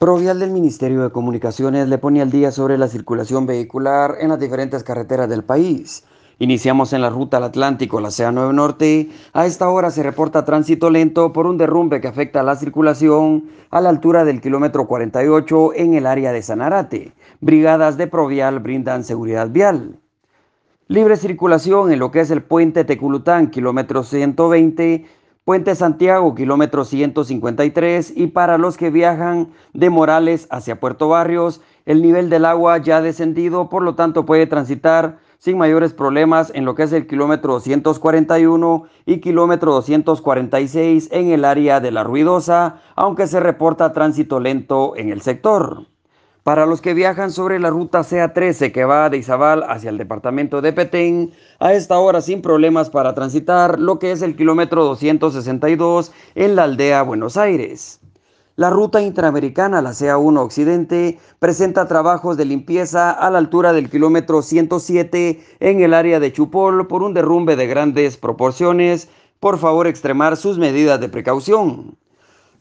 Provial del Ministerio de Comunicaciones le pone al día sobre la circulación vehicular en las diferentes carreteras del país. Iniciamos en la ruta al Atlántico, la CA9 Norte. A esta hora se reporta tránsito lento por un derrumbe que afecta la circulación a la altura del kilómetro 48 en el área de Sanarate. Brigadas de Provial brindan seguridad vial. Libre circulación en lo que es el puente Teculután, kilómetro 120 Puente Santiago, kilómetro 153, y para los que viajan de Morales hacia Puerto Barrios, el nivel del agua ya ha descendido, por lo tanto puede transitar sin mayores problemas en lo que es el kilómetro 241 y kilómetro 246 en el área de la Ruidosa, aunque se reporta tránsito lento en el sector. Para los que viajan sobre la ruta CA13 que va de Izabal hacia el departamento de Petén, a esta hora sin problemas para transitar lo que es el kilómetro 262 en la aldea Buenos Aires. La ruta interamericana, la CA1 Occidente, presenta trabajos de limpieza a la altura del kilómetro 107 en el área de Chupol por un derrumbe de grandes proporciones. Por favor, extremar sus medidas de precaución.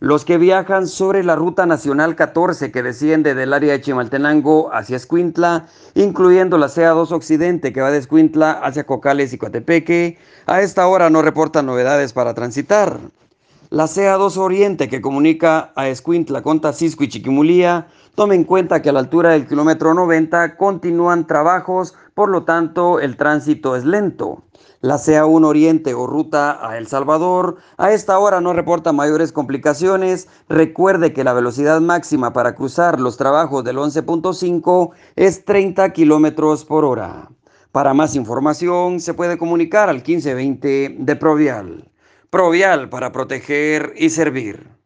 Los que viajan sobre la ruta nacional 14 que desciende del área de Chimaltenango hacia Escuintla, incluyendo la CA2 Occidente que va de Escuintla hacia Cocales y Coatepeque, a esta hora no reportan novedades para transitar. La CA2 Oriente que comunica a Escuintla con Tacisco y Chiquimulía, tome en cuenta que a la altura del kilómetro 90 continúan trabajos, por lo tanto el tránsito es lento. La CA1 Oriente o ruta a El Salvador a esta hora no reporta mayores complicaciones. Recuerde que la velocidad máxima para cruzar los trabajos del 11.5 es 30 kilómetros por hora. Para más información se puede comunicar al 1520 de Provial. Provial para proteger y servir.